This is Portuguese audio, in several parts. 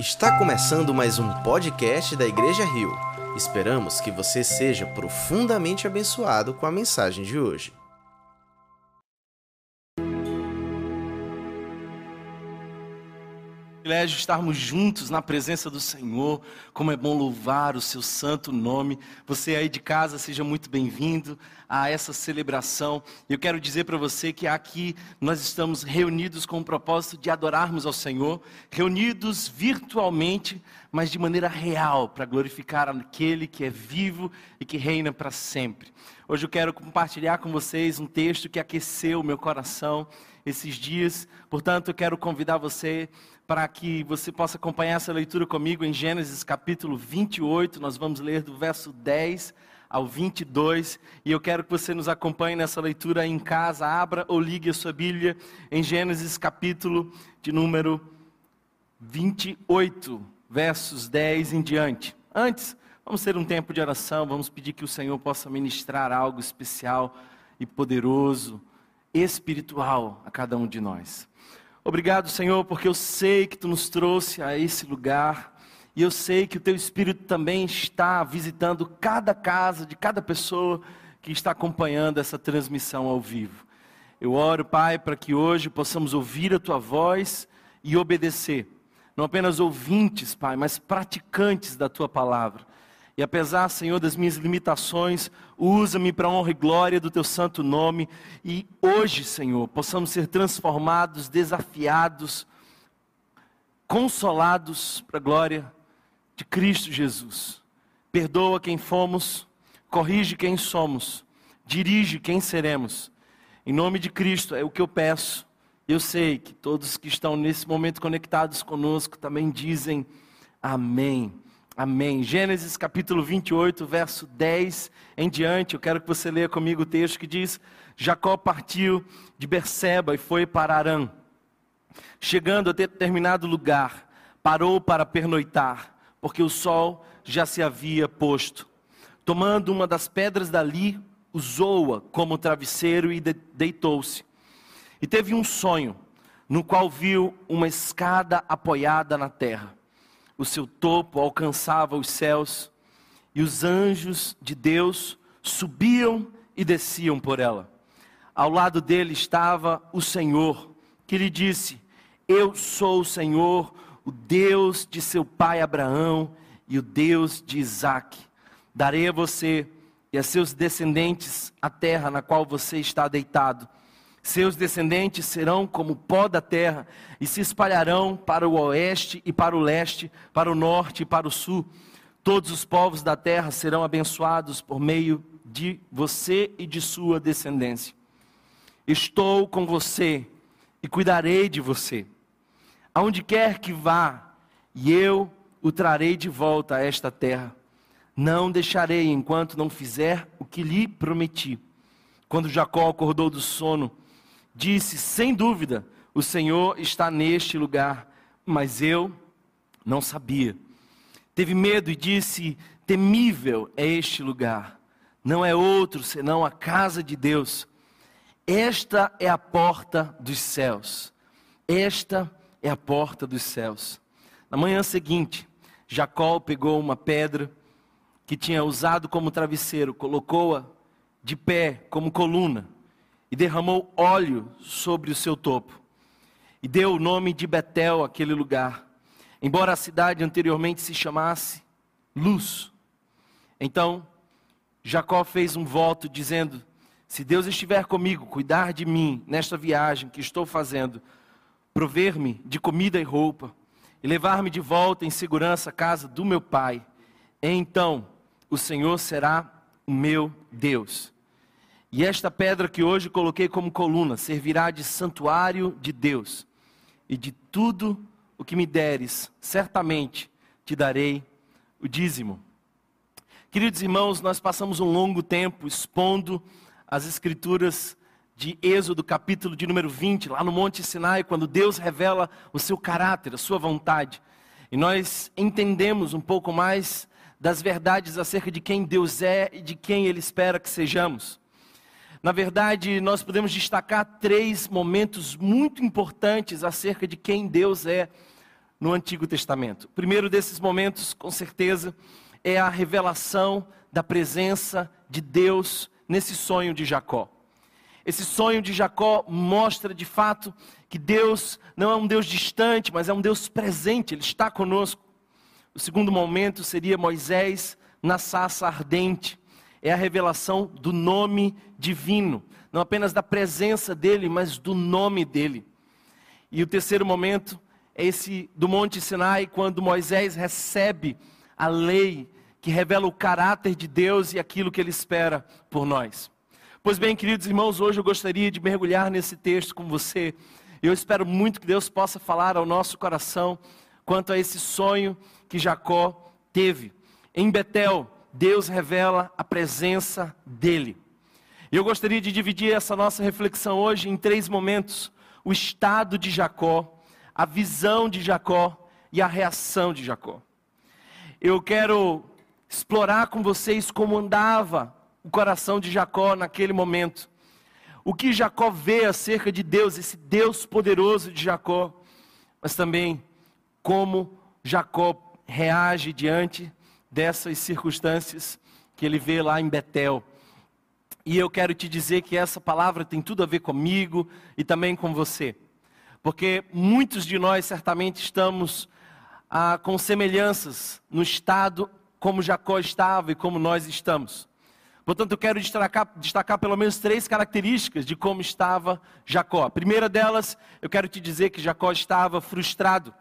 Está começando mais um podcast da Igreja Rio. Esperamos que você seja profundamente abençoado com a mensagem de hoje. Privilégio estarmos juntos na presença do Senhor. Como é bom louvar o seu santo nome. Você aí de casa, seja muito bem-vindo a essa celebração. Eu quero dizer para você que aqui nós estamos reunidos com o propósito de adorarmos ao Senhor, reunidos virtualmente, mas de maneira real, para glorificar aquele que é vivo e que reina para sempre. Hoje eu quero compartilhar com vocês um texto que aqueceu o meu coração esses dias. Portanto, eu quero convidar você para que você possa acompanhar essa leitura comigo em Gênesis capítulo 28. Nós vamos ler do verso 10 ao 22. E eu quero que você nos acompanhe nessa leitura em casa. Abra ou ligue a sua Bíblia em Gênesis capítulo de número 28, versos 10 em diante. Antes, vamos ter um tempo de oração. Vamos pedir que o Senhor possa ministrar algo especial e poderoso, espiritual a cada um de nós. Obrigado, Senhor, porque eu sei que tu nos trouxe a esse lugar e eu sei que o teu Espírito também está visitando cada casa de cada pessoa que está acompanhando essa transmissão ao vivo. Eu oro, Pai, para que hoje possamos ouvir a tua voz e obedecer. Não apenas ouvintes, Pai, mas praticantes da tua palavra. E apesar, Senhor, das minhas limitações, usa-me para a honra e glória do teu santo nome. E hoje, Senhor, possamos ser transformados, desafiados, consolados para a glória de Cristo Jesus. Perdoa quem fomos, corrige quem somos, dirige quem seremos. Em nome de Cristo é o que eu peço. Eu sei que todos que estão nesse momento conectados conosco também dizem amém. Amém. Gênesis capítulo 28, verso 10 em diante. Eu quero que você leia comigo o texto que diz: Jacó partiu de Berseba e foi para Arã. Chegando a determinado lugar, parou para pernoitar, porque o sol já se havia posto. Tomando uma das pedras dali, usou-a como travesseiro e deitou-se. E teve um sonho, no qual viu uma escada apoiada na terra o seu topo alcançava os céus, e os anjos de Deus subiam e desciam por ela. Ao lado dele estava o Senhor, que lhe disse: Eu sou o Senhor, o Deus de seu pai Abraão e o Deus de Isaque. Darei a você e a seus descendentes a terra na qual você está deitado seus descendentes serão como pó da terra e se espalharão para o oeste e para o leste, para o norte e para o sul. Todos os povos da terra serão abençoados por meio de você e de sua descendência. Estou com você e cuidarei de você. Aonde quer que vá, e eu o trarei de volta a esta terra. Não deixarei enquanto não fizer o que lhe prometi. Quando Jacó acordou do sono, disse: Sem dúvida, o Senhor está neste lugar, mas eu não sabia. Teve medo e disse: Temível é este lugar, não é outro senão a casa de Deus. Esta é a porta dos céus. Esta é a porta dos céus. Na manhã seguinte, Jacó pegou uma pedra que tinha usado como travesseiro, colocou-a de pé como coluna e derramou óleo sobre o seu topo. E deu o nome de Betel àquele lugar, embora a cidade anteriormente se chamasse Luz. Então, Jacó fez um voto dizendo: Se Deus estiver comigo, cuidar de mim nesta viagem que estou fazendo, prover-me de comida e roupa, e levar-me de volta em segurança à casa do meu pai, então o Senhor será o meu Deus e esta pedra que hoje coloquei como coluna servirá de santuário de Deus. E de tudo o que me deres, certamente te darei o dízimo. Queridos irmãos, nós passamos um longo tempo expondo as escrituras de Êxodo, capítulo de número 20, lá no Monte Sinai, quando Deus revela o seu caráter, a sua vontade. E nós entendemos um pouco mais das verdades acerca de quem Deus é e de quem Ele espera que sejamos. Na verdade, nós podemos destacar três momentos muito importantes acerca de quem Deus é no Antigo Testamento. O primeiro desses momentos, com certeza, é a revelação da presença de Deus nesse sonho de Jacó. Esse sonho de Jacó mostra de fato que Deus não é um Deus distante, mas é um Deus presente, Ele está conosco. O segundo momento seria Moisés na sarça ardente. É a revelação do nome divino, não apenas da presença dele, mas do nome dele. E o terceiro momento é esse do Monte Sinai, quando Moisés recebe a lei que revela o caráter de Deus e aquilo que ele espera por nós. Pois bem, queridos irmãos, hoje eu gostaria de mergulhar nesse texto com você. Eu espero muito que Deus possa falar ao nosso coração quanto a esse sonho que Jacó teve. Em Betel, Deus revela a presença dele. Eu gostaria de dividir essa nossa reflexão hoje em três momentos: o estado de Jacó, a visão de Jacó e a reação de Jacó. Eu quero explorar com vocês como andava o coração de Jacó naquele momento. O que Jacó vê acerca de Deus, esse Deus poderoso de Jacó, mas também como Jacó reage diante dessas circunstâncias que ele vê lá em Betel. E eu quero te dizer que essa palavra tem tudo a ver comigo e também com você. Porque muitos de nós certamente estamos ah, com semelhanças no estado como Jacó estava e como nós estamos. Portanto, eu quero destacar, destacar pelo menos três características de como estava Jacó. A primeira delas, eu quero te dizer que Jacó estava frustrado.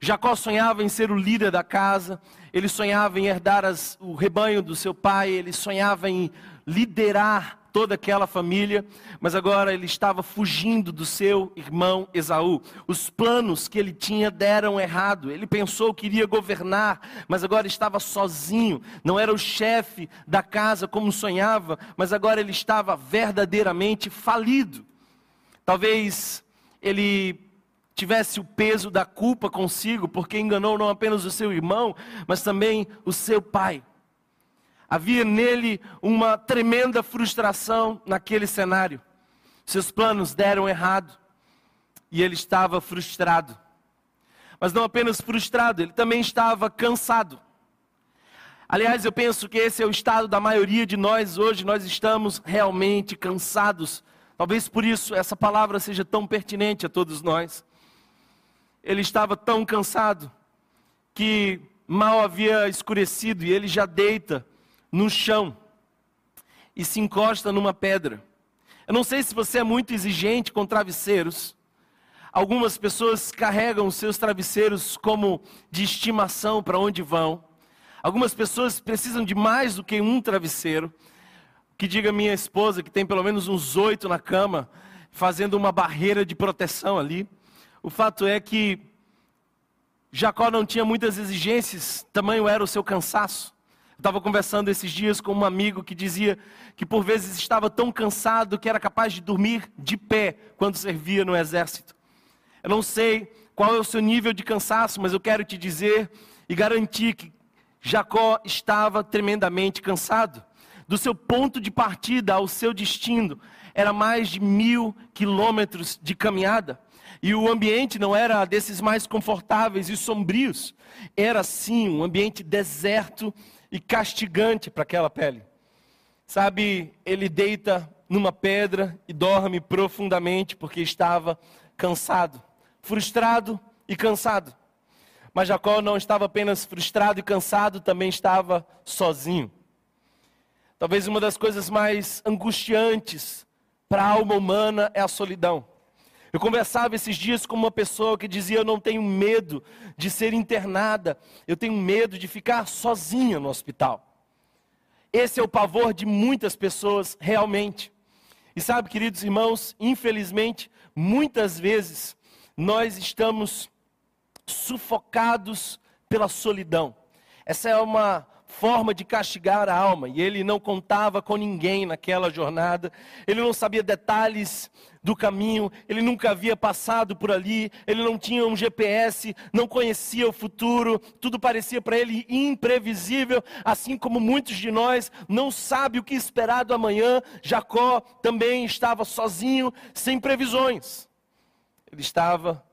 Jacó sonhava em ser o líder da casa, ele sonhava em herdar as, o rebanho do seu pai, ele sonhava em liderar toda aquela família, mas agora ele estava fugindo do seu irmão Esaú. Os planos que ele tinha deram errado. Ele pensou que iria governar, mas agora estava sozinho. Não era o chefe da casa como sonhava, mas agora ele estava verdadeiramente falido. Talvez ele tivesse o peso da culpa consigo, porque enganou não apenas o seu irmão, mas também o seu pai. Havia nele uma tremenda frustração naquele cenário. Seus planos deram errado e ele estava frustrado. Mas não apenas frustrado, ele também estava cansado. Aliás, eu penso que esse é o estado da maioria de nós hoje, nós estamos realmente cansados. Talvez por isso essa palavra seja tão pertinente a todos nós ele estava tão cansado que mal havia escurecido e ele já deita no chão e se encosta numa pedra. Eu não sei se você é muito exigente com travesseiros. Algumas pessoas carregam seus travesseiros como de estimação para onde vão. Algumas pessoas precisam de mais do que um travesseiro. Que diga minha esposa, que tem pelo menos uns oito na cama, fazendo uma barreira de proteção ali. O fato é que Jacó não tinha muitas exigências, tamanho era o seu cansaço. Eu estava conversando esses dias com um amigo que dizia que por vezes estava tão cansado que era capaz de dormir de pé quando servia no exército. Eu não sei qual é o seu nível de cansaço, mas eu quero te dizer e garantir que Jacó estava tremendamente cansado. Do seu ponto de partida ao seu destino, era mais de mil quilômetros de caminhada. E o ambiente não era desses mais confortáveis e sombrios, era sim um ambiente deserto e castigante para aquela pele. Sabe, ele deita numa pedra e dorme profundamente porque estava cansado, frustrado e cansado. Mas Jacó não estava apenas frustrado e cansado, também estava sozinho. Talvez uma das coisas mais angustiantes para a alma humana é a solidão. Eu conversava esses dias com uma pessoa que dizia: Eu não tenho medo de ser internada, eu tenho medo de ficar sozinha no hospital. Esse é o pavor de muitas pessoas, realmente. E sabe, queridos irmãos, infelizmente, muitas vezes nós estamos sufocados pela solidão. Essa é uma forma de castigar a alma. E ele não contava com ninguém naquela jornada, ele não sabia detalhes do caminho, ele nunca havia passado por ali, ele não tinha um GPS, não conhecia o futuro, tudo parecia para ele imprevisível, assim como muitos de nós não sabem o que esperar do amanhã. Jacó também estava sozinho, sem previsões. Ele estava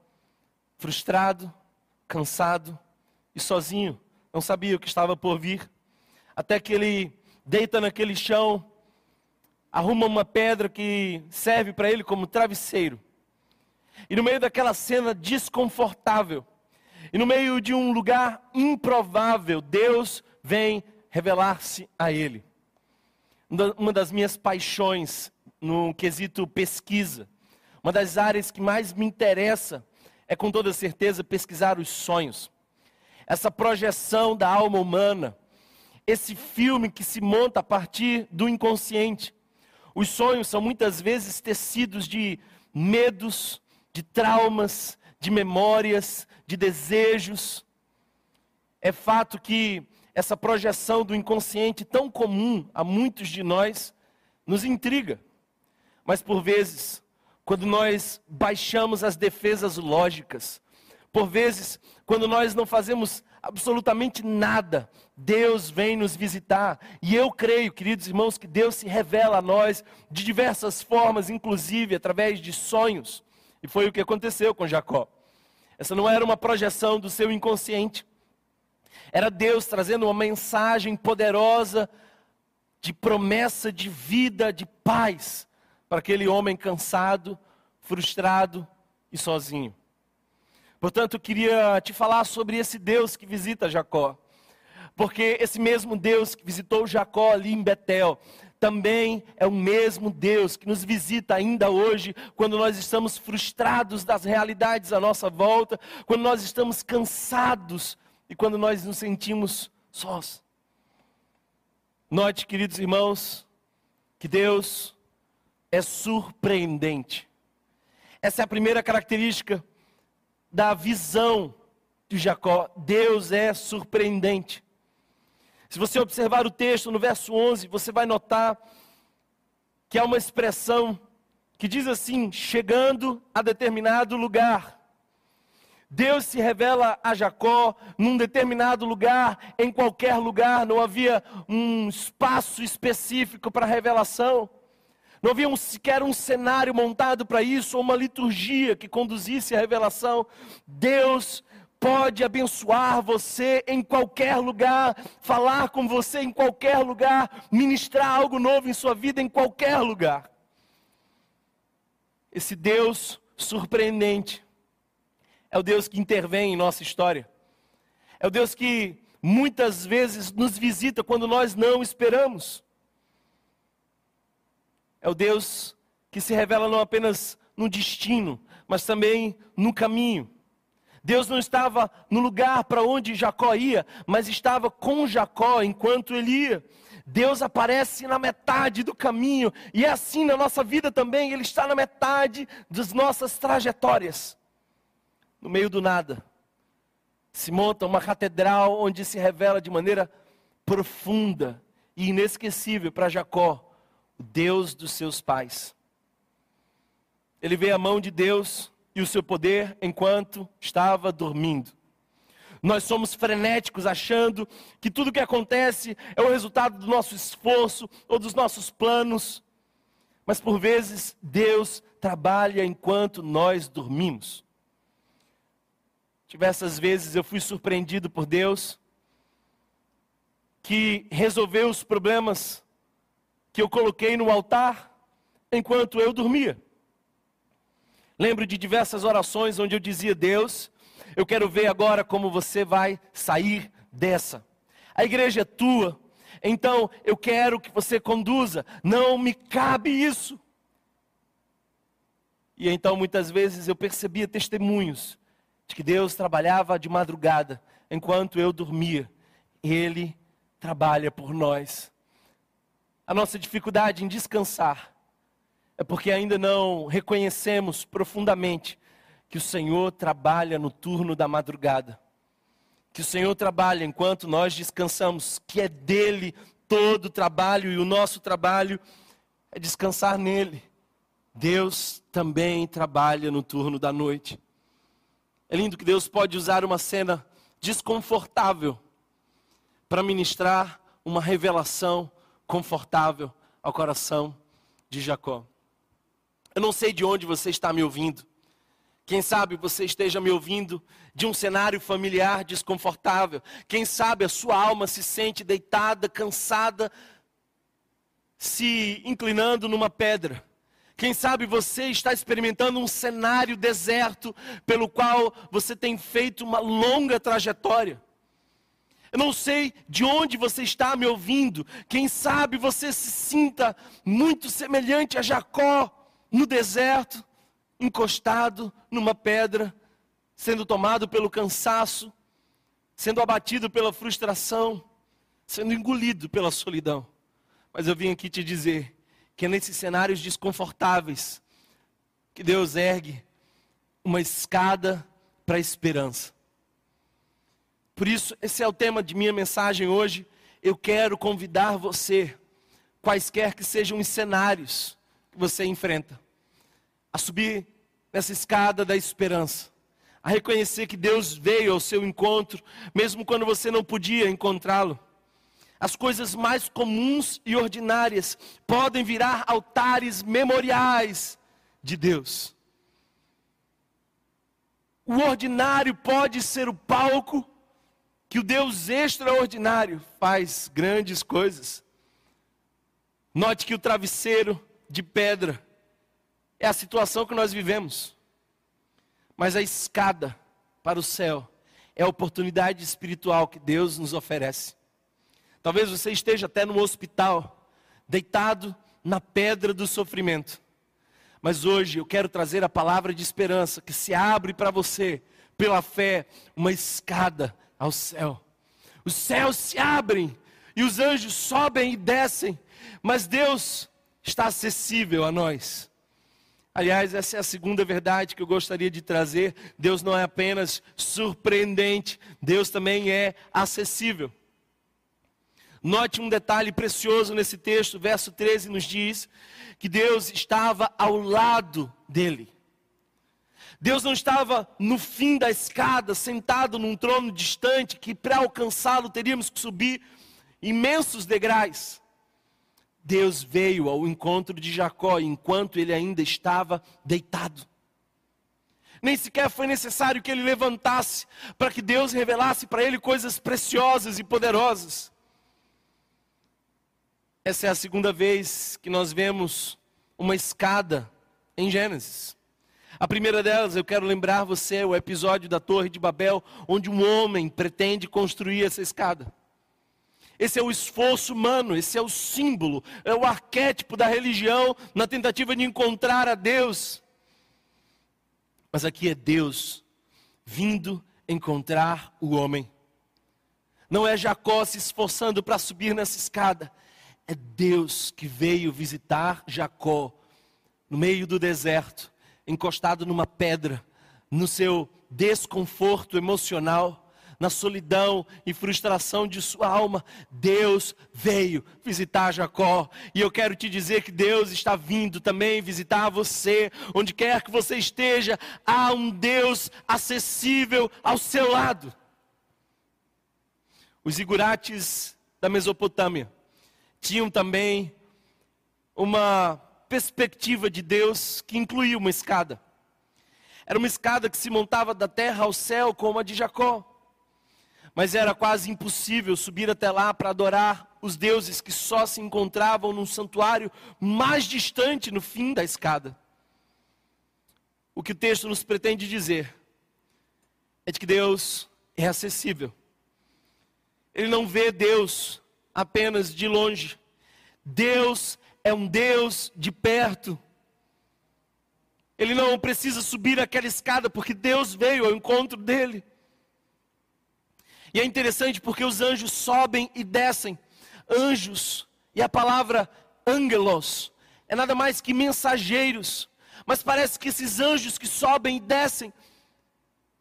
frustrado, cansado e sozinho, não sabia o que estava por vir, até que ele deita naquele chão, arruma uma pedra que serve para ele como travesseiro. E no meio daquela cena desconfortável, e no meio de um lugar improvável, Deus vem revelar-se a ele. Uma das minhas paixões no quesito pesquisa, uma das áreas que mais me interessa é com toda certeza pesquisar os sonhos. Essa projeção da alma humana, esse filme que se monta a partir do inconsciente. Os sonhos são muitas vezes tecidos de medos, de traumas, de memórias, de desejos. É fato que essa projeção do inconsciente tão comum a muitos de nós nos intriga. Mas por vezes, quando nós baixamos as defesas lógicas, por vezes, quando nós não fazemos absolutamente nada, Deus vem nos visitar. E eu creio, queridos irmãos, que Deus se revela a nós de diversas formas, inclusive através de sonhos. E foi o que aconteceu com Jacó. Essa não era uma projeção do seu inconsciente. Era Deus trazendo uma mensagem poderosa de promessa de vida, de paz para aquele homem cansado, frustrado e sozinho. Portanto, eu queria te falar sobre esse Deus que visita Jacó. Porque esse mesmo Deus que visitou Jacó ali em Betel, também é o mesmo Deus que nos visita ainda hoje, quando nós estamos frustrados das realidades à nossa volta, quando nós estamos cansados e quando nós nos sentimos sós. Note, queridos irmãos, que Deus é surpreendente. Essa é a primeira característica da visão de Jacó. Deus é surpreendente. Se você observar o texto no verso 11, você vai notar que há uma expressão que diz assim: chegando a determinado lugar. Deus se revela a Jacó num determinado lugar, em qualquer lugar, não havia um espaço específico para revelação. Não havia um, sequer um cenário montado para isso, ou uma liturgia que conduzisse a revelação. Deus pode abençoar você em qualquer lugar, falar com você em qualquer lugar, ministrar algo novo em sua vida em qualquer lugar. Esse Deus surpreendente é o Deus que intervém em nossa história. É o Deus que muitas vezes nos visita quando nós não esperamos. É o Deus que se revela não apenas no destino, mas também no caminho. Deus não estava no lugar para onde Jacó ia, mas estava com Jacó enquanto ele ia. Deus aparece na metade do caminho, e é assim na nossa vida também, Ele está na metade das nossas trajetórias. No meio do nada, se monta uma catedral onde se revela de maneira profunda e inesquecível para Jacó Deus dos seus pais. Ele vê a mão de Deus e o seu poder enquanto estava dormindo. Nós somos frenéticos achando que tudo que acontece é o resultado do nosso esforço ou dos nossos planos. Mas por vezes Deus trabalha enquanto nós dormimos. Diversas vezes eu fui surpreendido por Deus que resolveu os problemas que eu coloquei no altar enquanto eu dormia. Lembro de diversas orações onde eu dizia: Deus, eu quero ver agora como você vai sair dessa. A igreja é tua, então eu quero que você conduza, não me cabe isso. E então muitas vezes eu percebia testemunhos de que Deus trabalhava de madrugada enquanto eu dormia. Ele trabalha por nós. A nossa dificuldade em descansar é porque ainda não reconhecemos profundamente que o Senhor trabalha no turno da madrugada. Que o Senhor trabalha enquanto nós descansamos, que é dele todo o trabalho e o nosso trabalho é descansar nele. Deus também trabalha no turno da noite. É lindo que Deus pode usar uma cena desconfortável para ministrar uma revelação confortável ao coração de Jacó. Eu não sei de onde você está me ouvindo. Quem sabe você esteja me ouvindo de um cenário familiar desconfortável. Quem sabe a sua alma se sente deitada, cansada, se inclinando numa pedra. Quem sabe você está experimentando um cenário deserto pelo qual você tem feito uma longa trajetória. Eu não sei de onde você está me ouvindo. Quem sabe você se sinta muito semelhante a Jacó no deserto, encostado numa pedra, sendo tomado pelo cansaço, sendo abatido pela frustração, sendo engolido pela solidão. Mas eu vim aqui te dizer que é nesses cenários desconfortáveis que Deus ergue uma escada para a esperança. Por isso, esse é o tema de minha mensagem hoje. Eu quero convidar você, quaisquer que sejam os cenários que você enfrenta, a subir nessa escada da esperança, a reconhecer que Deus veio ao seu encontro, mesmo quando você não podia encontrá-lo as coisas mais comuns e ordinárias podem virar altares memoriais de Deus. O ordinário pode ser o palco que o Deus extraordinário faz grandes coisas. Note que o travesseiro de pedra é a situação que nós vivemos. Mas a escada para o céu é a oportunidade espiritual que Deus nos oferece. Talvez você esteja até no hospital, deitado na pedra do sofrimento. Mas hoje eu quero trazer a palavra de esperança que se abre para você, pela fé, uma escada ao céu. Os céus se abrem e os anjos sobem e descem, mas Deus está acessível a nós. Aliás, essa é a segunda verdade que eu gostaria de trazer. Deus não é apenas surpreendente, Deus também é acessível. Note um detalhe precioso nesse texto, verso 13 nos diz que Deus estava ao lado dele. Deus não estava no fim da escada, sentado num trono distante, que para alcançá-lo teríamos que subir imensos degraus. Deus veio ao encontro de Jacó enquanto ele ainda estava deitado. Nem sequer foi necessário que ele levantasse para que Deus revelasse para ele coisas preciosas e poderosas. Essa é a segunda vez que nós vemos uma escada em Gênesis. A primeira delas, eu quero lembrar você, o episódio da Torre de Babel, onde um homem pretende construir essa escada. Esse é o esforço humano, esse é o símbolo, é o arquétipo da religião na tentativa de encontrar a Deus. Mas aqui é Deus vindo encontrar o homem. Não é Jacó se esforçando para subir nessa escada, é Deus que veio visitar Jacó no meio do deserto, encostado numa pedra, no seu desconforto emocional, na solidão e frustração de sua alma, Deus veio visitar Jacó. E eu quero te dizer que Deus está vindo também visitar você, onde quer que você esteja, há um Deus acessível ao seu lado. Os igurates da Mesopotâmia tinham também uma perspectiva de Deus que incluía uma escada. Era uma escada que se montava da terra ao céu, como a de Jacó. Mas era quase impossível subir até lá para adorar os deuses que só se encontravam num santuário mais distante no fim da escada. O que o texto nos pretende dizer é de que Deus é acessível. Ele não vê Deus apenas de longe. Deus é um Deus de perto. Ele não precisa subir aquela escada, porque Deus veio ao encontro dele. E é interessante porque os anjos sobem e descem. Anjos, e a palavra angelos, é nada mais que mensageiros. Mas parece que esses anjos que sobem e descem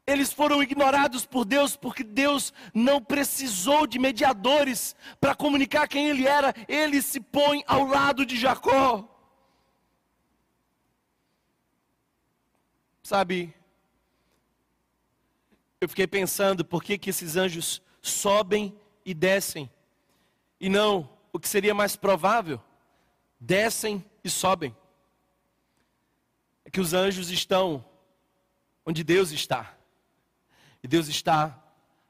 eles foram ignorados por Deus porque Deus não precisou de mediadores para comunicar quem ele era. Ele se põe ao lado de Jacó. Sabe, eu fiquei pensando por que, que esses anjos sobem e descem, e não o que seria mais provável, descem e sobem. É que os anjos estão onde Deus está. E Deus está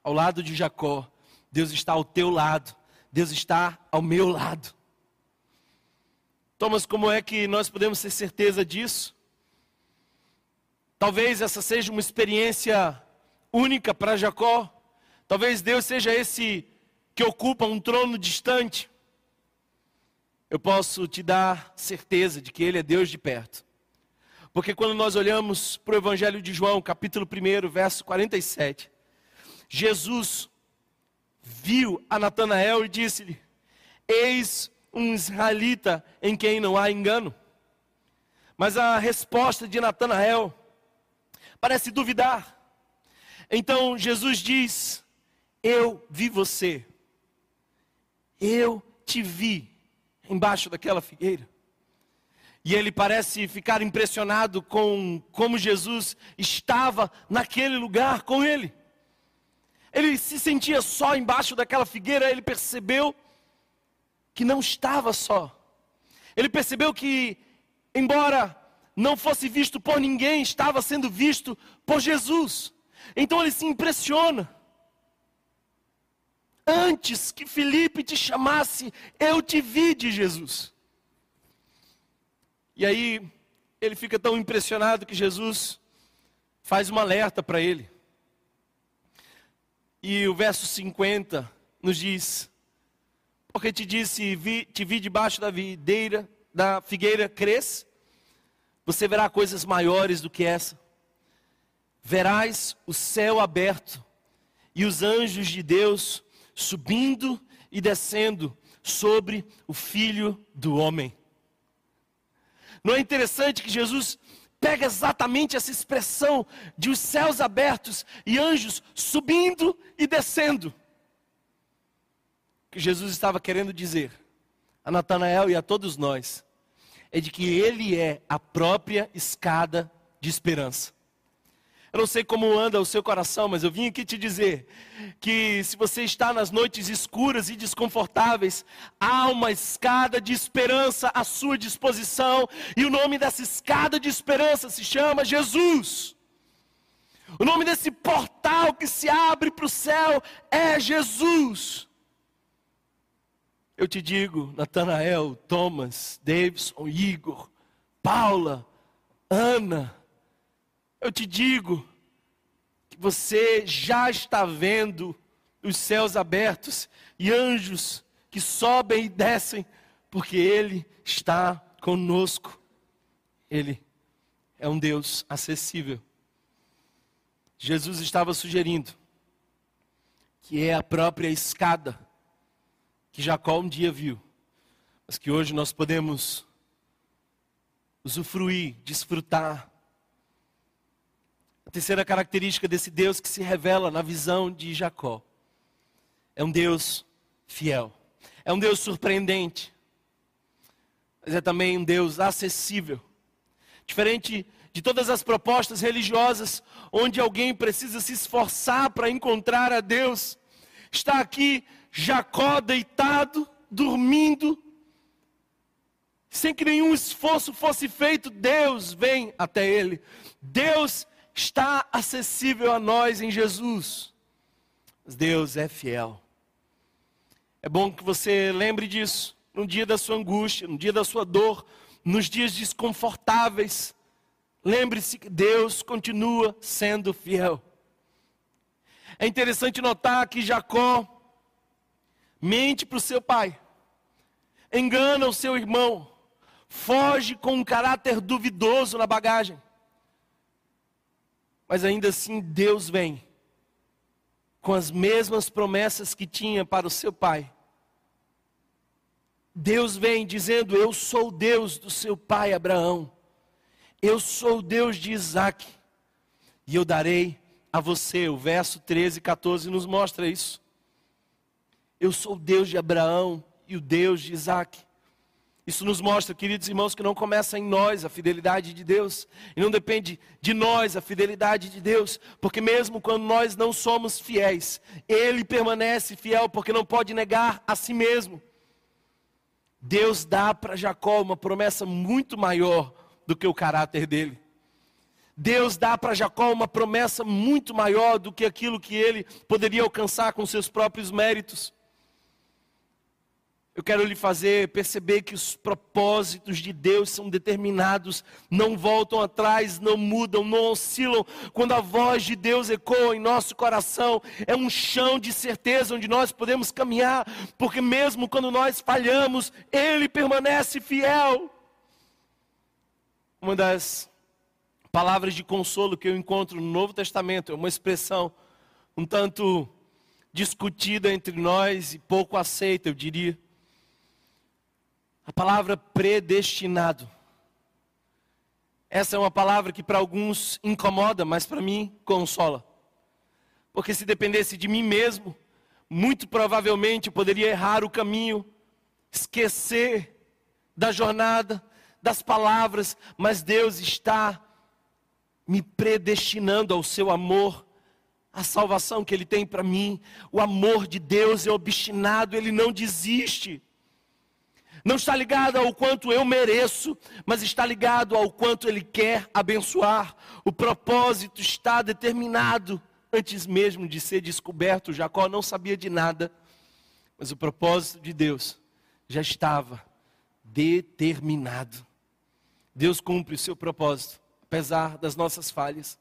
ao lado de Jacó, Deus está ao teu lado, Deus está ao meu lado. Thomas, como é que nós podemos ter certeza disso? Talvez essa seja uma experiência única para Jacó. Talvez Deus seja esse que ocupa um trono distante. Eu posso te dar certeza de que Ele é Deus de perto. Porque quando nós olhamos para o Evangelho de João, capítulo 1, verso 47, Jesus viu a Natanael e disse-lhe: Eis um israelita em quem não há engano. Mas a resposta de Natanael parece duvidar. Então Jesus diz: Eu vi você, eu te vi embaixo daquela figueira. E ele parece ficar impressionado com como Jesus estava naquele lugar com ele. Ele se sentia só embaixo daquela figueira, ele percebeu que não estava só. Ele percebeu que, embora não fosse visto por ninguém, estava sendo visto por Jesus. Então ele se impressiona. Antes que Felipe te chamasse, eu te vi de Jesus. E aí ele fica tão impressionado que Jesus faz um alerta para ele. E o verso 50 nos diz: Porque te disse, vi, te vi debaixo da videira, da figueira, cresce, você verá coisas maiores do que essa. Verás o céu aberto e os anjos de Deus subindo e descendo sobre o filho do homem. Não é interessante que Jesus pega exatamente essa expressão de os céus abertos e anjos subindo e descendo? Que Jesus estava querendo dizer a Natanael e a todos nós é de que ele é a própria escada de esperança. Eu não sei como anda o seu coração, mas eu vim aqui te dizer que se você está nas noites escuras e desconfortáveis, há uma escada de esperança à sua disposição, e o nome dessa escada de esperança se chama Jesus. O nome desse portal que se abre para o céu é Jesus. Eu te digo, Natanael, Thomas, Davidson, Igor, Paula, Ana, eu te digo que você já está vendo os céus abertos e anjos que sobem e descem, porque Ele está conosco. Ele é um Deus acessível. Jesus estava sugerindo que é a própria escada que Jacó um dia viu, mas que hoje nós podemos usufruir, desfrutar a terceira característica desse Deus que se revela na visão de Jacó é um Deus fiel, é um Deus surpreendente, mas é também um Deus acessível. Diferente de todas as propostas religiosas, onde alguém precisa se esforçar para encontrar a Deus, está aqui Jacó deitado, dormindo, sem que nenhum esforço fosse feito, Deus vem até ele. Deus está acessível a nós em Jesus. Mas Deus é fiel. É bom que você lembre disso no dia da sua angústia, no dia da sua dor, nos dias desconfortáveis. Lembre-se que Deus continua sendo fiel. É interessante notar que Jacó mente para o seu pai, engana o seu irmão, foge com um caráter duvidoso na bagagem. Mas ainda assim Deus vem com as mesmas promessas que tinha para o seu pai. Deus vem dizendo: Eu sou o Deus do seu pai Abraão, eu sou o Deus de Isaac, e eu darei a você. O verso 13 e 14 nos mostra isso. Eu sou o Deus de Abraão e o Deus de Isaac. Isso nos mostra, queridos irmãos, que não começa em nós a fidelidade de Deus, e não depende de nós a fidelidade de Deus, porque mesmo quando nós não somos fiéis, Ele permanece fiel, porque não pode negar a si mesmo. Deus dá para Jacó uma promessa muito maior do que o caráter dele. Deus dá para Jacó uma promessa muito maior do que aquilo que ele poderia alcançar com seus próprios méritos. Eu quero lhe fazer perceber que os propósitos de Deus são determinados, não voltam atrás, não mudam, não oscilam. Quando a voz de Deus ecoa em nosso coração, é um chão de certeza onde nós podemos caminhar, porque mesmo quando nós falhamos, Ele permanece fiel. Uma das palavras de consolo que eu encontro no Novo Testamento é uma expressão um tanto discutida entre nós e pouco aceita, eu diria a palavra predestinado. Essa é uma palavra que para alguns incomoda, mas para mim consola. Porque se dependesse de mim mesmo, muito provavelmente eu poderia errar o caminho, esquecer da jornada, das palavras, mas Deus está me predestinando ao seu amor, à salvação que Ele tem para mim. O amor de Deus é obstinado, Ele não desiste não está ligado ao quanto eu mereço, mas está ligado ao quanto Ele quer abençoar. O propósito está determinado antes mesmo de ser descoberto. Jacó não sabia de nada, mas o propósito de Deus já estava determinado. Deus cumpre o seu propósito, apesar das nossas falhas.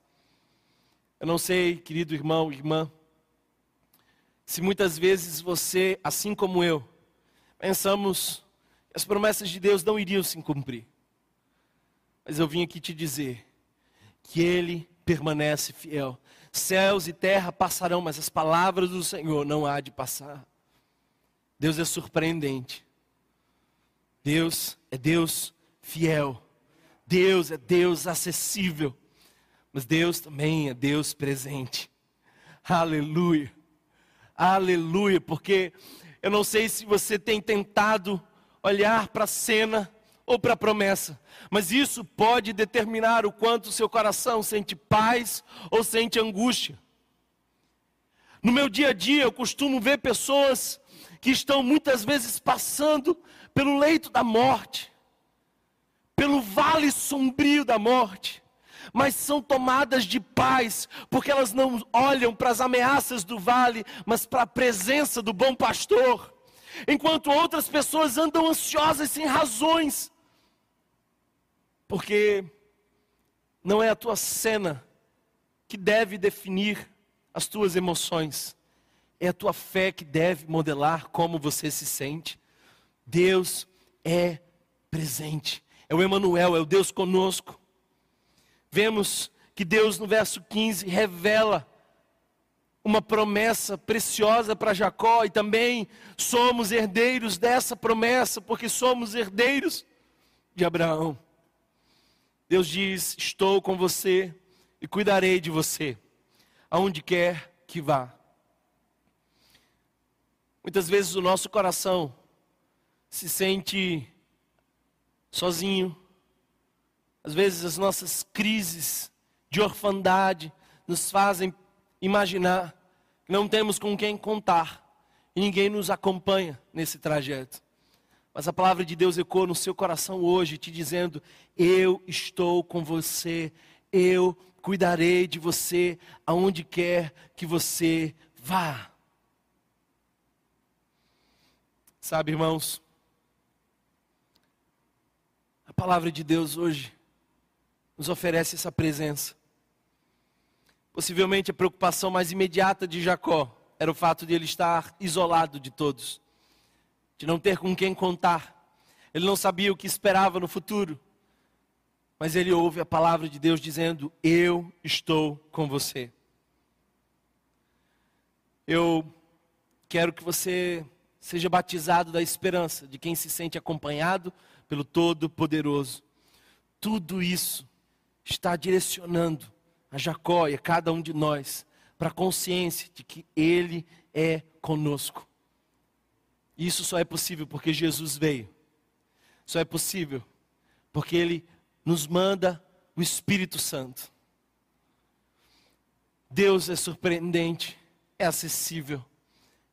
Eu não sei, querido irmão, irmã, se muitas vezes você, assim como eu, pensamos as promessas de Deus não iriam se cumprir. Mas eu vim aqui te dizer que Ele permanece fiel. Céus e terra passarão, mas as palavras do Senhor não há de passar. Deus é surpreendente. Deus é Deus fiel. Deus é Deus acessível. Mas Deus também é Deus presente. Aleluia. Aleluia, porque eu não sei se você tem tentado olhar para a cena ou para a promessa, mas isso pode determinar o quanto o seu coração sente paz ou sente angústia. No meu dia a dia, eu costumo ver pessoas que estão muitas vezes passando pelo leito da morte, pelo vale sombrio da morte, mas são tomadas de paz, porque elas não olham para as ameaças do vale, mas para a presença do bom pastor enquanto outras pessoas andam ansiosas sem razões, porque não é a tua cena que deve definir as tuas emoções, é a tua fé que deve modelar como você se sente. Deus é presente, é o Emanuel, é o Deus conosco. Vemos que Deus no verso 15 revela uma promessa preciosa para Jacó e também somos herdeiros dessa promessa, porque somos herdeiros de Abraão. Deus diz: Estou com você e cuidarei de você, aonde quer que vá. Muitas vezes o nosso coração se sente sozinho, às vezes as nossas crises de orfandade nos fazem imaginar não temos com quem contar e ninguém nos acompanha nesse trajeto. Mas a palavra de Deus ecoa no seu coração hoje, te dizendo: Eu estou com você, eu cuidarei de você aonde quer que você vá. Sabe, irmãos, a palavra de Deus hoje nos oferece essa presença. Possivelmente a preocupação mais imediata de Jacó era o fato de ele estar isolado de todos, de não ter com quem contar. Ele não sabia o que esperava no futuro, mas ele ouve a palavra de Deus dizendo: Eu estou com você. Eu quero que você seja batizado da esperança de quem se sente acompanhado pelo Todo-Poderoso. Tudo isso está direcionando a Jacó e a cada um de nós para a consciência de que Ele é conosco. Isso só é possível porque Jesus veio. Só é possível porque Ele nos manda o Espírito Santo. Deus é surpreendente, é acessível,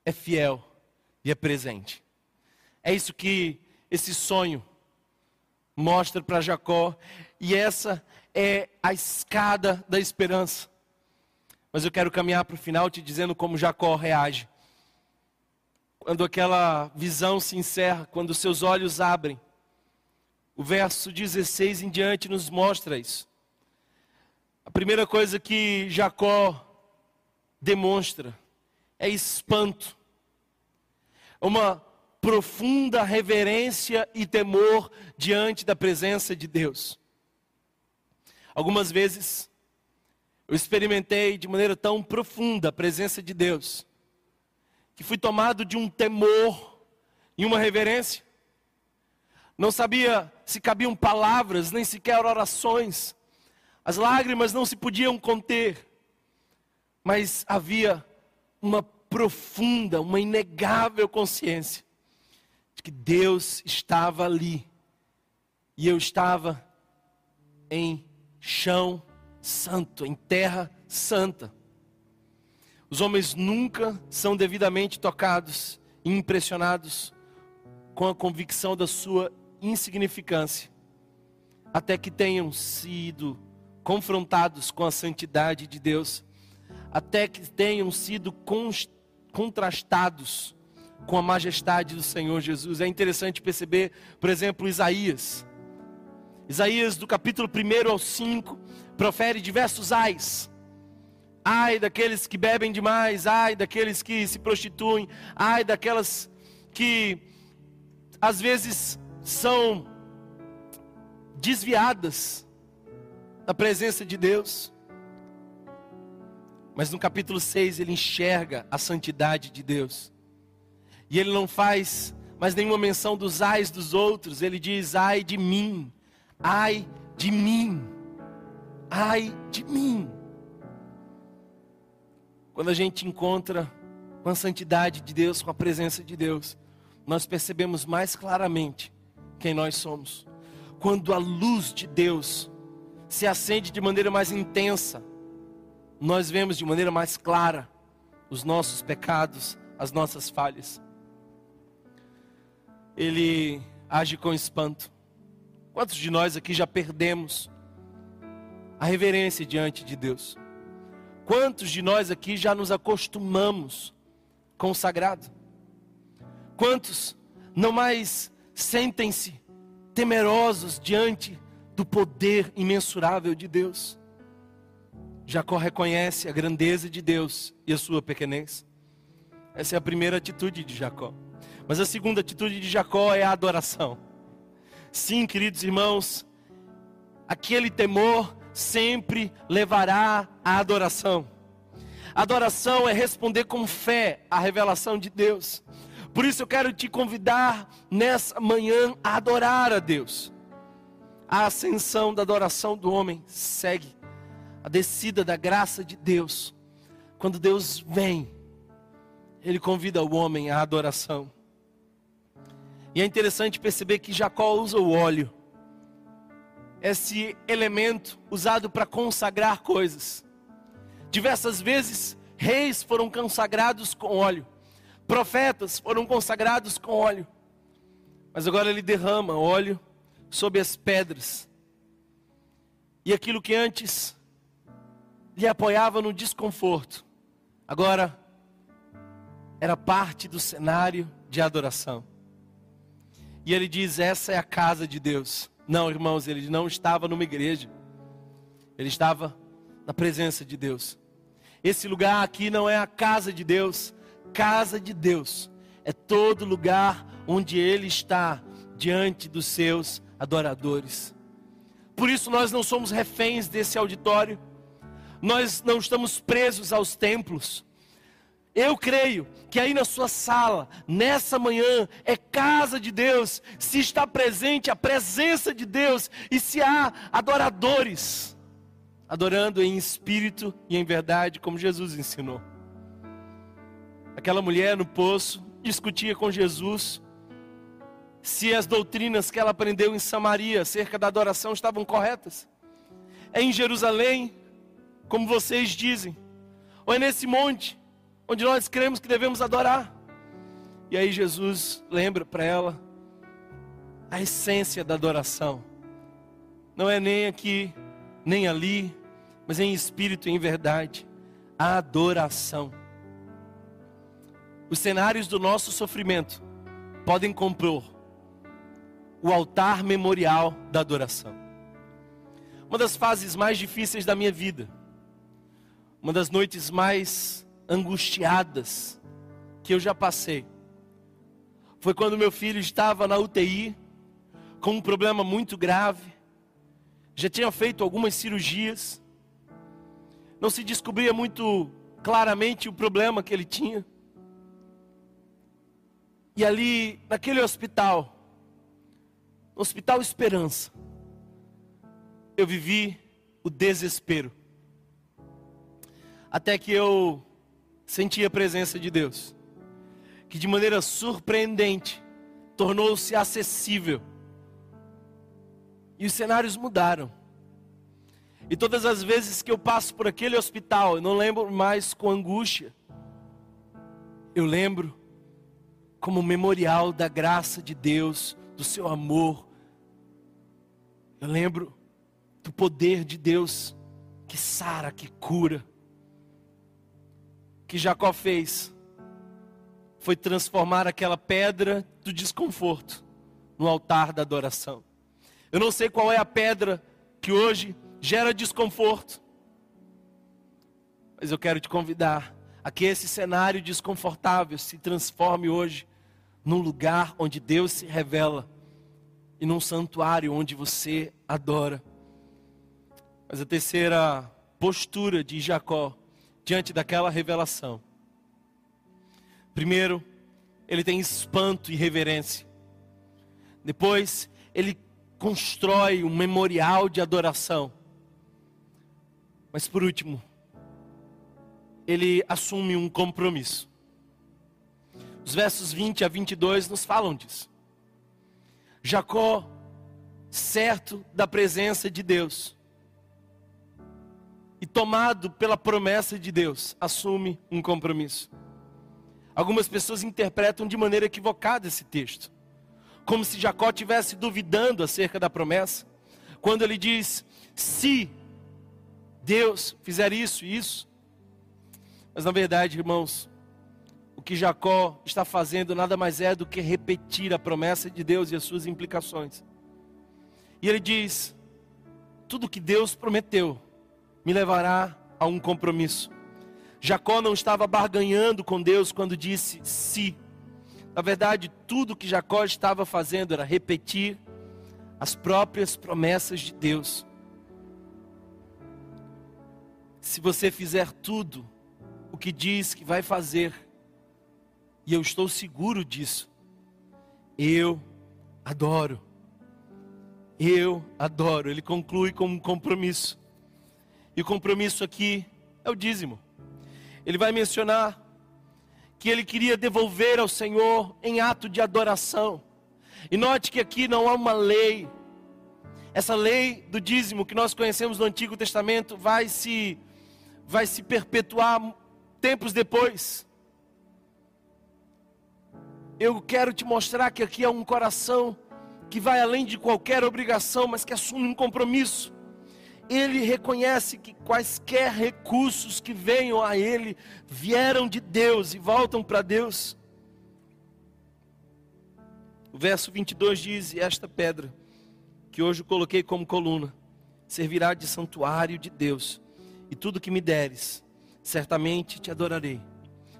é fiel e é presente. É isso que esse sonho mostra para Jacó, e essa é a escada da esperança. Mas eu quero caminhar para o final te dizendo como Jacó reage. Quando aquela visão se encerra, quando seus olhos abrem. O verso 16 em diante nos mostra isso. A primeira coisa que Jacó demonstra é espanto. Uma profunda reverência e temor diante da presença de Deus. Algumas vezes eu experimentei de maneira tão profunda a presença de Deus, que fui tomado de um temor e uma reverência. Não sabia se cabiam palavras, nem sequer orações. As lágrimas não se podiam conter, mas havia uma profunda, uma inegável consciência de que Deus estava ali e eu estava em chão santo, em terra santa. Os homens nunca são devidamente tocados e impressionados com a convicção da sua insignificância, até que tenham sido confrontados com a santidade de Deus, até que tenham sido contrastados com a majestade do Senhor Jesus. É interessante perceber, por exemplo, Isaías. Isaías, do capítulo 1 ao 5, profere diversos ais. Ai daqueles que bebem demais, ai daqueles que se prostituem, ai daquelas que às vezes são desviadas da presença de Deus. Mas no capítulo 6 ele enxerga a santidade de Deus. E ele não faz mais nenhuma menção dos ais dos outros, ele diz: ai de mim, Ai de mim, ai de mim. Quando a gente encontra com a santidade de Deus, com a presença de Deus, nós percebemos mais claramente quem nós somos. Quando a luz de Deus se acende de maneira mais intensa, nós vemos de maneira mais clara os nossos pecados, as nossas falhas. Ele age com espanto. Quantos de nós aqui já perdemos a reverência diante de Deus? Quantos de nós aqui já nos acostumamos com o sagrado? Quantos não mais sentem-se temerosos diante do poder imensurável de Deus? Jacó reconhece a grandeza de Deus e a sua pequenez. Essa é a primeira atitude de Jacó. Mas a segunda atitude de Jacó é a adoração. Sim, queridos irmãos, aquele temor sempre levará à adoração. Adoração é responder com fé à revelação de Deus. Por isso eu quero te convidar nessa manhã a adorar a Deus. A ascensão da adoração do homem segue a descida da graça de Deus. Quando Deus vem, ele convida o homem à adoração. E é interessante perceber que Jacó usa o óleo, esse elemento usado para consagrar coisas. Diversas vezes, reis foram consagrados com óleo, profetas foram consagrados com óleo, mas agora ele derrama óleo sobre as pedras, e aquilo que antes lhe apoiava no desconforto, agora era parte do cenário de adoração. E ele diz: Essa é a casa de Deus. Não, irmãos, ele não estava numa igreja. Ele estava na presença de Deus. Esse lugar aqui não é a casa de Deus. Casa de Deus é todo lugar onde Ele está diante dos seus adoradores. Por isso nós não somos reféns desse auditório. Nós não estamos presos aos templos. Eu creio que aí na sua sala, nessa manhã, é casa de Deus, se está presente a presença de Deus e se há adoradores, adorando em espírito e em verdade, como Jesus ensinou. Aquela mulher no poço discutia com Jesus se as doutrinas que ela aprendeu em Samaria acerca da adoração estavam corretas. É em Jerusalém, como vocês dizem, ou é nesse monte onde nós cremos que devemos adorar. E aí Jesus lembra para ela a essência da adoração. Não é nem aqui nem ali, mas em espírito e em verdade. Adoração. Os cenários do nosso sofrimento podem compor o altar memorial da adoração. Uma das fases mais difíceis da minha vida, uma das noites mais angustiadas que eu já passei, foi quando meu filho estava na UTI com um problema muito grave, já tinha feito algumas cirurgias, não se descobria muito claramente o problema que ele tinha. E ali, naquele hospital, Hospital Esperança, eu vivi o desespero. Até que eu senti a presença de Deus, que de maneira surpreendente tornou-se acessível. E os cenários mudaram. E todas as vezes que eu passo por aquele hospital, eu não lembro mais com angústia. Eu lembro como memorial da graça de Deus, do seu amor, eu lembro do poder de Deus que sara, que cura. Que Jacó fez foi transformar aquela pedra do desconforto no altar da adoração. Eu não sei qual é a pedra que hoje gera desconforto, mas eu quero te convidar a que esse cenário desconfortável se transforme hoje num lugar onde Deus se revela e num santuário onde você adora. Mas a terceira postura de Jacó diante daquela revelação. Primeiro, ele tem espanto e reverência. Depois, ele constrói um memorial de adoração. Mas por último, ele assume um compromisso. Os versos 20 a 22 nos falam disso. Jacó, certo da presença de Deus, e tomado pela promessa de Deus, assume um compromisso. Algumas pessoas interpretam de maneira equivocada esse texto, como se Jacó estivesse duvidando acerca da promessa, quando ele diz: se Deus fizer isso e isso. Mas na verdade, irmãos, o que Jacó está fazendo nada mais é do que repetir a promessa de Deus e as suas implicações. E ele diz: tudo que Deus prometeu me levará a um compromisso. Jacó não estava barganhando com Deus quando disse se. Na verdade, tudo que Jacó estava fazendo era repetir as próprias promessas de Deus. Se você fizer tudo o que diz que vai fazer, e eu estou seguro disso. Eu adoro. Eu adoro. Ele conclui com um compromisso. E o compromisso aqui é o dízimo. Ele vai mencionar que ele queria devolver ao Senhor em ato de adoração. E note que aqui não há uma lei. Essa lei do dízimo que nós conhecemos no Antigo Testamento vai se vai se perpetuar tempos depois eu quero te mostrar que aqui é um coração que vai além de qualquer obrigação, mas que assume um compromisso. Ele reconhece que quaisquer recursos que venham a ele vieram de Deus e voltam para Deus. O verso 22 diz: Esta pedra, que hoje coloquei como coluna, servirá de santuário de Deus, e tudo que me deres, certamente te adorarei,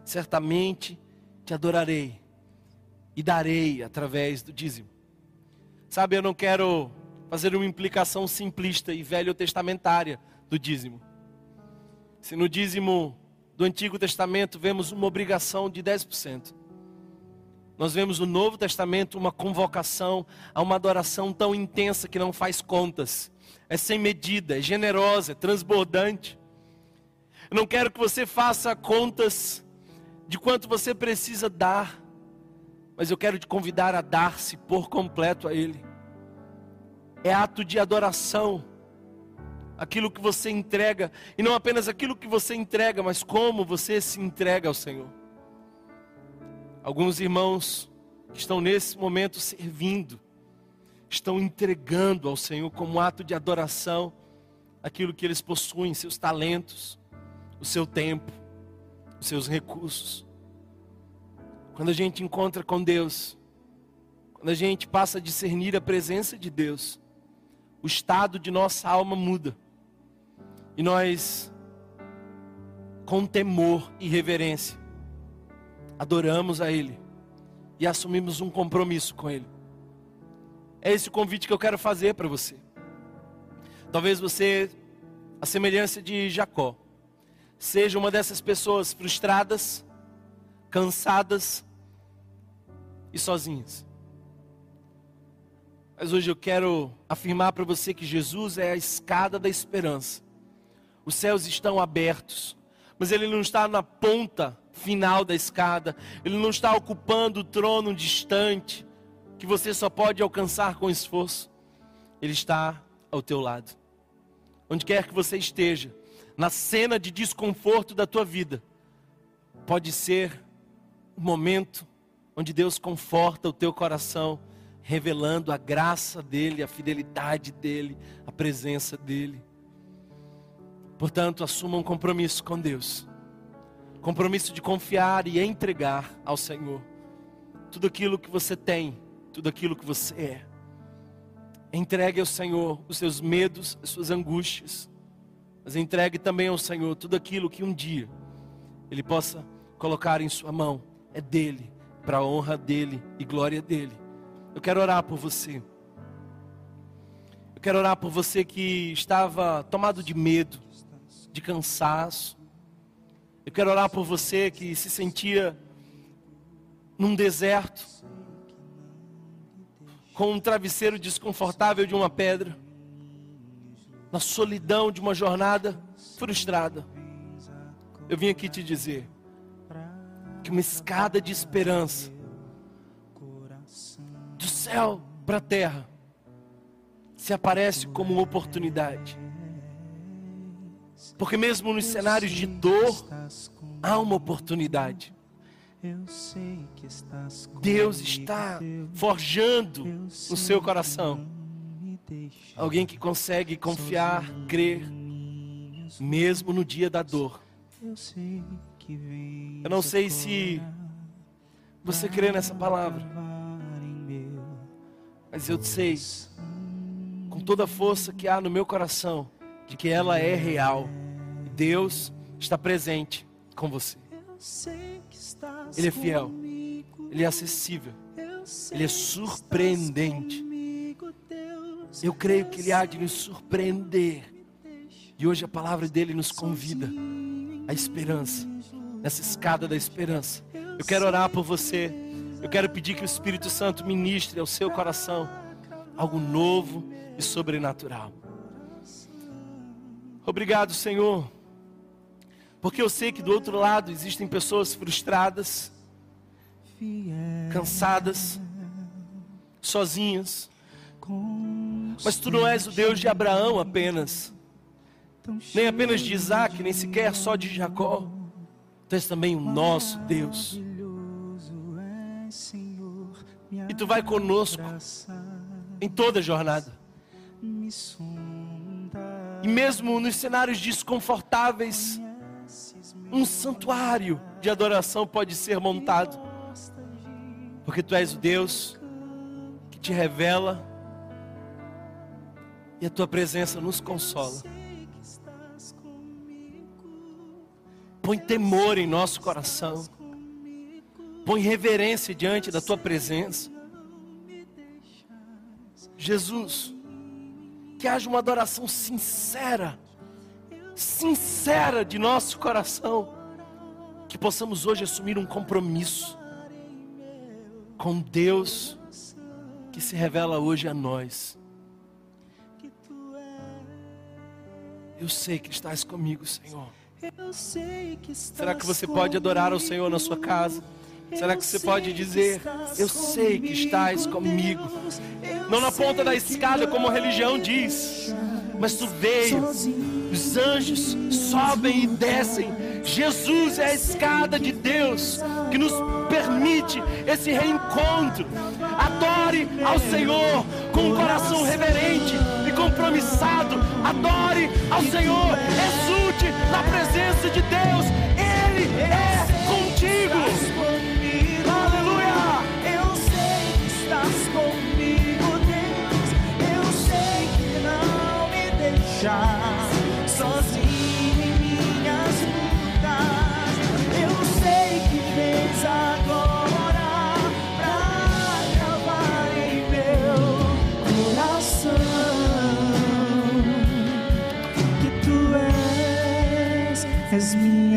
certamente te adorarei e darei através do dízimo. Sabe, eu não quero fazer uma implicação simplista e velho testamentária do dízimo. Se no dízimo do Antigo Testamento vemos uma obrigação de 10%, nós vemos no Novo Testamento uma convocação a uma adoração tão intensa que não faz contas, é sem medida, é generosa, é transbordante. Eu não quero que você faça contas de quanto você precisa dar mas eu quero te convidar a dar-se por completo a Ele. É ato de adoração, aquilo que você entrega, e não apenas aquilo que você entrega, mas como você se entrega ao Senhor. Alguns irmãos que estão nesse momento servindo, estão entregando ao Senhor como ato de adoração aquilo que eles possuem, seus talentos, o seu tempo, os seus recursos. Quando a gente encontra com Deus, quando a gente passa a discernir a presença de Deus, o estado de nossa alma muda. E nós, com temor e reverência, adoramos a Ele e assumimos um compromisso com Ele. É esse o convite que eu quero fazer para você. Talvez você, a semelhança de Jacó, seja uma dessas pessoas frustradas, cansadas e sozinhas. Mas hoje eu quero afirmar para você que Jesus é a escada da esperança. Os céus estão abertos, mas Ele não está na ponta final da escada, Ele não está ocupando o trono distante, que você só pode alcançar com esforço. Ele está ao teu lado. Onde quer que você esteja, na cena de desconforto da tua vida, pode ser o momento onde Deus conforta o teu coração, revelando a graça dele, a fidelidade dele, a presença dele. Portanto, assuma um compromisso com Deus. Compromisso de confiar e entregar ao Senhor tudo aquilo que você tem, tudo aquilo que você é. Entregue ao Senhor os seus medos, as suas angústias. Mas entregue também ao Senhor tudo aquilo que um dia Ele possa colocar em sua mão. É dele, para a honra dele e glória dele. Eu quero orar por você. Eu quero orar por você que estava tomado de medo, de cansaço. Eu quero orar por você que se sentia num deserto, com um travesseiro desconfortável de uma pedra, na solidão de uma jornada frustrada. Eu vim aqui te dizer que uma escada de esperança céu para a terra se aparece como uma oportunidade. Porque mesmo nos cenários de dor, há uma oportunidade. Deus está forjando no seu coração alguém que consegue confiar, crer, mesmo no dia da dor. Eu não sei se você crê nessa palavra, mas eu sei, com toda a força que há no meu coração, de que ela é real. Deus está presente com você. Ele é fiel. Ele é acessível. Ele é surpreendente. Eu creio que Ele há de nos surpreender. E hoje a palavra dele nos convida à esperança, nessa escada da esperança. Eu quero orar por você. Eu quero pedir que o Espírito Santo ministre ao seu coração algo novo e sobrenatural. Obrigado, Senhor porque eu sei que do outro lado existem pessoas frustradas, cansadas, sozinhas. Mas tu não és o Deus de Abraão apenas, nem apenas de Isaac, nem sequer só de Jacó. Tu és também o nosso Deus. E tu vai conosco em toda a jornada. E mesmo nos cenários desconfortáveis, um santuário de adoração pode ser montado. Porque tu és o Deus que te revela e a tua presença nos consola. Põe temor em nosso coração. Põe reverência diante da tua presença. Jesus, que haja uma adoração sincera sincera de nosso coração, que possamos hoje assumir um compromisso com Deus que se revela hoje a nós. Eu sei que estás comigo, Senhor. Será que você pode adorar ao Senhor na sua casa? Será que você pode dizer: Eu sei que estás comigo? Não na ponta da escada, como a religião diz, mas tu veio os anjos sobem e descem. Jesus é a escada de Deus que nos permite esse reencontro. Adore ao Senhor com um coração reverente e compromissado. Adore ao Senhor, exulte na presença de Deus. Ele é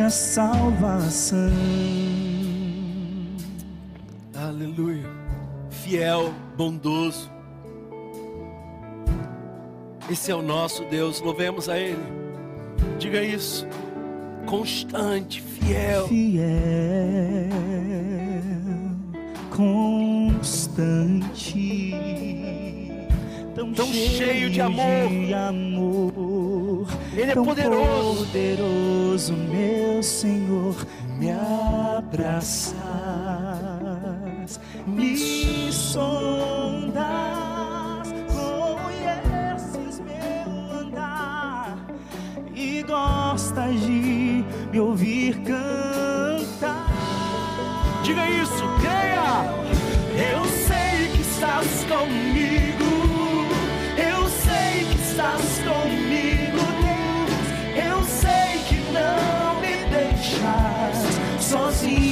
minha salvação. Aleluia. Fiel, bondoso. Esse é o nosso Deus, louvemos a Ele. Diga isso. Constante, fiel. fiel, constante, tão, Tão cheio de amor. de amor. Ele é poderoso. poderoso, meu Senhor, me abraças, me sondas, conheces meu andar e gostas de me ouvir cantar. Diga isso, creia. Eu sei que estás comigo. Estás comigo, Deus. Eu sei que não me deixas sozinho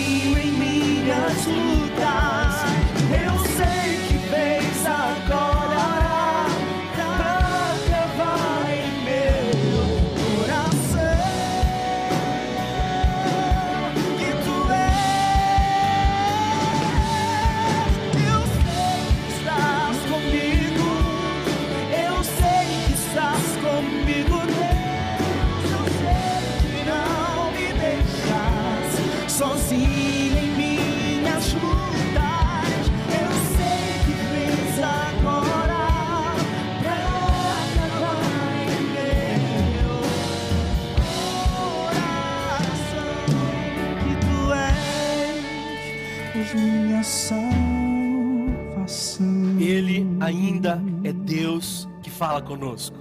Deus que fala conosco.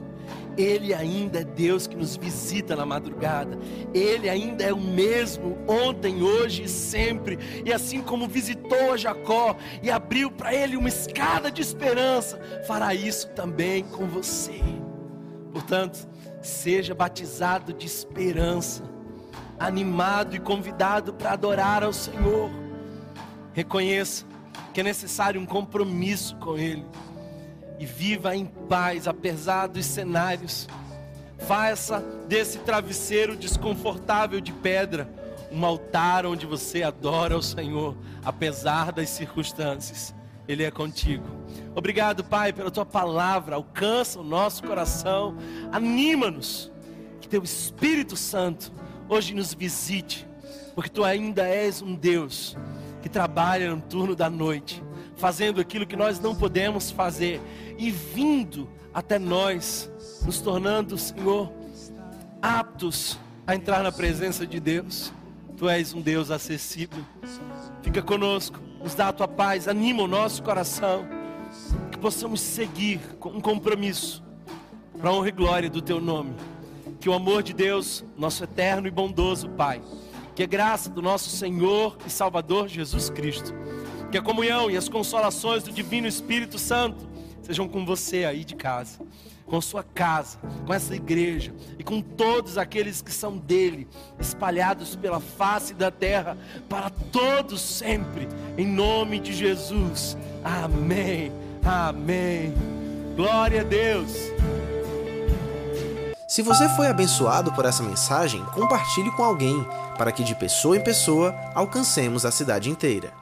Ele ainda é Deus que nos visita na madrugada. Ele ainda é o mesmo ontem, hoje e sempre. E assim como visitou a Jacó e abriu para ele uma escada de esperança, fará isso também com você. Portanto, seja batizado de esperança, animado e convidado para adorar ao Senhor. Reconheça que é necessário um compromisso com Ele e viva em paz, apesar dos cenários. Faça desse travesseiro desconfortável de pedra um altar onde você adora o Senhor, apesar das circunstâncias. Ele é contigo. Obrigado, Pai, pela tua palavra. Alcança o nosso coração, anima-nos. Que teu Espírito Santo hoje nos visite, porque tu ainda és um Deus que trabalha no turno da noite, fazendo aquilo que nós não podemos fazer e vindo até nós, nos tornando, Senhor, aptos a entrar na presença de Deus. Tu és um Deus acessível. Fica conosco, nos dá a tua paz, anima o nosso coração, que possamos seguir com um compromisso para a honra e glória do teu nome. Que o amor de Deus, nosso eterno e bondoso Pai, que a graça do nosso Senhor e Salvador Jesus Cristo, que a comunhão e as consolações do Divino Espírito Santo sejam com você aí de casa, com sua casa, com essa igreja e com todos aqueles que são dele, espalhados pela face da terra, para todos sempre, em nome de Jesus. Amém. Amém. Glória a Deus. Se você foi abençoado por essa mensagem, compartilhe com alguém, para que de pessoa em pessoa alcancemos a cidade inteira.